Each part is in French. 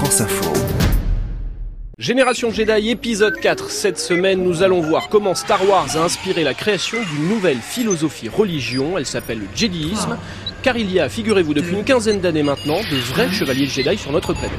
France Info. Génération Jedi épisode 4. Cette semaine, nous allons voir comment Star Wars a inspiré la création d'une nouvelle philosophie religion. Elle s'appelle le Jediisme. Car il y a, figurez-vous, depuis une quinzaine d'années maintenant, de vrais chevaliers Jedi sur notre planète.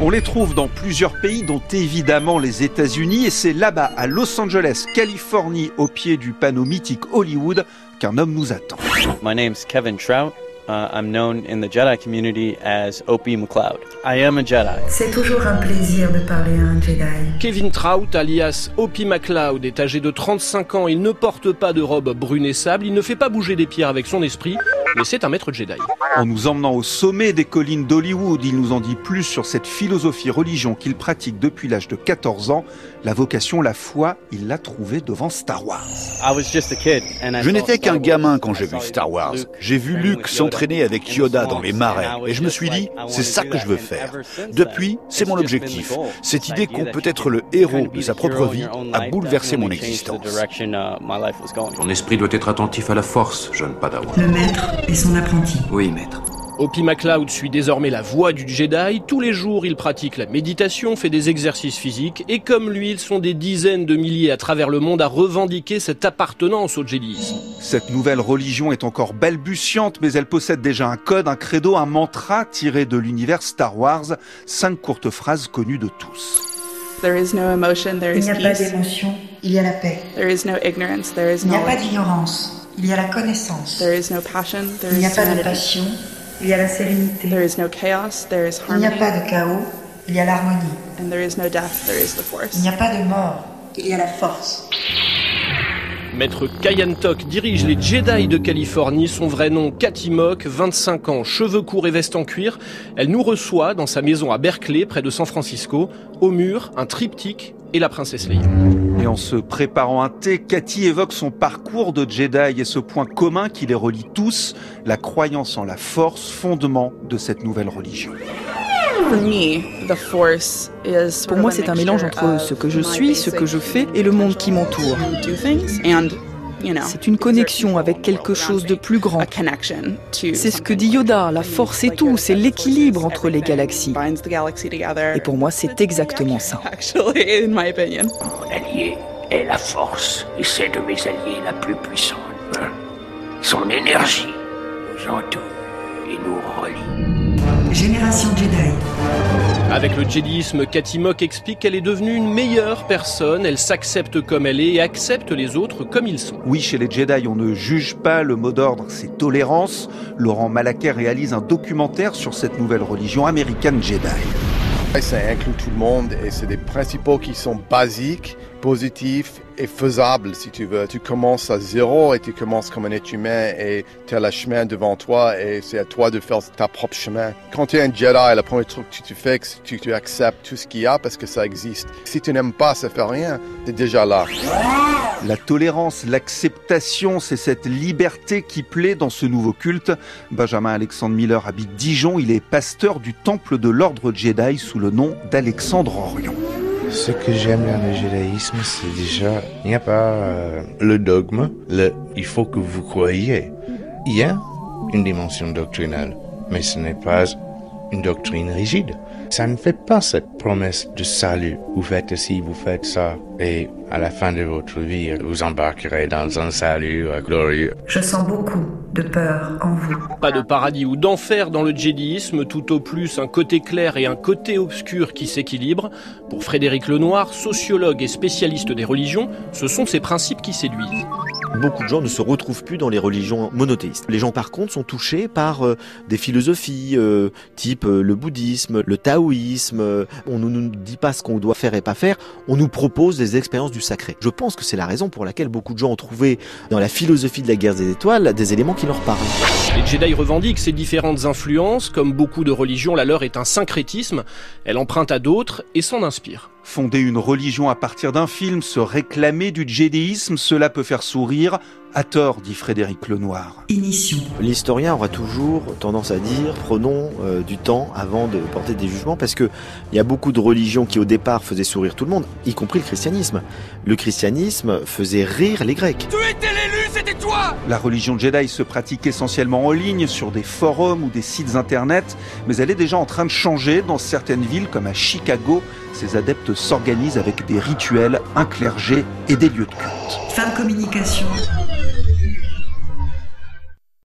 On les trouve dans plusieurs pays, dont évidemment les États-Unis, et c'est là-bas, à Los Angeles, Californie, au pied du panneau mythique Hollywood, qu'un homme nous attend. My name's Kevin Trout. Uh, I'm known in the Jedi community as Opie McLeod. I am a Jedi. C'est toujours un plaisir de parler à un Jedi. Kevin Trout, alias Opie McLeod, est âgé de 35 ans. Il ne porte pas de robe brune et sable. Il ne fait pas bouger des pierres avec son esprit, mais c'est un maître Jedi. En nous emmenant au sommet des collines d'Hollywood, il nous en dit plus sur cette philosophie religion qu'il pratique depuis l'âge de 14 ans. La vocation, la foi, il l'a trouvée devant Star Wars. I was just a kid, and I Je n'étais qu'un gamin quand j'ai vu Star Wars. J'ai vu Luke with Yoda s'entraîner avec Yoda dans les marais. Et je me suis dit, c'est ça que that. je veux faire. Depuis, c'est mon objectif. Cette idée qu'on peut être le héros de sa propre vie a bouleversé mon existence. uh. Ton esprit doit être attentif à la force, jeune Padawan. Le maître et son apprenti. Oui, maître. Opie McLeod suit désormais la voie du Jedi. Tous les jours, il pratique la méditation, fait des exercices physiques, et comme lui, ils sont des dizaines de milliers à travers le monde à revendiquer cette appartenance au Jediisme. Cette nouvelle religion est encore balbutiante, mais elle possède déjà un code, un credo, un mantra tiré de l'univers Star Wars. Cinq courtes phrases connues de tous. There is no emotion, there Il is n'y a pas d'émotion, il y a la paix. There is no ignorance, there is Il n'y a pas d'ignorance, il y a la connaissance. There is no passion, there Il n'y a is pas de passion, il y a la sérénité. There is no chaos, there is Il n'y a harmony. pas de chaos, il y a l'harmonie. And there is no death, there is the Il force. n'y a pas de mort, il y a la force. Maître Kayan Tok dirige les Jedi de Californie. Son vrai nom, Cathy Mock, 25 ans, cheveux courts et veste en cuir. Elle nous reçoit dans sa maison à Berkeley, près de San Francisco. Au mur, un triptyque et la princesse Leia. Et en se préparant un thé, Cathy évoque son parcours de Jedi et ce point commun qui les relie tous, la croyance en la force, fondement de cette nouvelle religion. Pour of moi, a c'est un mélange mixture entre ce que je suis, ce que je fais et le monde qui m'entoure. C'est une connexion avec quelque chose de plus grand. C'est ce que dit Yoda, la force est tout, c'est l'équilibre entre les galaxies. Et pour moi, c'est exactement ça. Actually, in my opinion. Mon allié est la force, et c'est de mes alliés la plus puissante. Son énergie nous entoure et nous relie. Génération Jedi. Avec le Jediisme, Cathy Mock explique qu'elle est devenue une meilleure personne. Elle s'accepte comme elle est et accepte les autres comme ils sont. Oui, chez les Jedi, on ne juge pas, le mot d'ordre, c'est tolérance. Laurent Malaquet réalise un documentaire sur cette nouvelle religion américaine Jedi. Ça inclut tout le monde et c'est des principaux qui sont basiques, positifs et faisables si tu veux. Tu commences à zéro et tu commences comme un être humain et tu as le chemin devant toi et c'est à toi de faire ta propre chemin. Quand tu es un Jedi, le premier truc que tu fais, c'est que tu, tu acceptes tout ce qu'il y a parce que ça existe. Si tu n'aimes pas, ça fait rien. Tu es déjà là. La tolérance, l'acceptation, c'est cette liberté qui plaît dans ce nouveau culte. Benjamin Alexandre Miller habite Dijon, il est pasteur du temple de l'ordre Jedi sous le nom d'Alexandre Orion. Ce que j'aime dans le judaïsme, c'est déjà, il n'y a pas euh, le dogme, le il faut que vous croyiez. Il y a une dimension doctrinale, mais ce n'est pas une doctrine rigide. Ça ne fait pas cette promesse de salut. Vous faites ci, vous faites ça, et à la fin de votre vie, vous embarquerez dans un salut glorieux. Je sens beaucoup de peur en vous. Pas de paradis ou d'enfer dans le djihadisme, tout au plus un côté clair et un côté obscur qui s'équilibrent. Pour Frédéric Lenoir, sociologue et spécialiste des religions, ce sont ces principes qui séduisent. Beaucoup de gens ne se retrouvent plus dans les religions monothéistes. Les gens par contre sont touchés par euh, des philosophies euh, type euh, le bouddhisme, le taoïsme. On ne nous dit pas ce qu'on doit faire et pas faire, on nous propose des expériences du sacré. Je pense que c'est la raison pour laquelle beaucoup de gens ont trouvé dans la philosophie de la guerre des étoiles des éléments qui leur parlent. Les Jedi revendiquent ces différentes influences, comme beaucoup de religions, la leur est un syncrétisme, elle emprunte à d'autres et s'en inspire. Fonder une religion à partir d'un film, se réclamer du djihadisme, cela peut faire sourire. À tort, dit Frédéric Lenoir. Initiation. L'historien aura toujours tendance à dire prenons euh, du temps avant de porter des jugements parce que il y a beaucoup de religions qui au départ faisaient sourire tout le monde, y compris le christianisme. Le christianisme faisait rire les Grecs. Tu La religion Jedi se pratique essentiellement en ligne, sur des forums ou des sites internet, mais elle est déjà en train de changer dans certaines villes comme à Chicago. Ces adeptes s'organisent avec des rituels, un clergé et des lieux de culte. Fin de communication.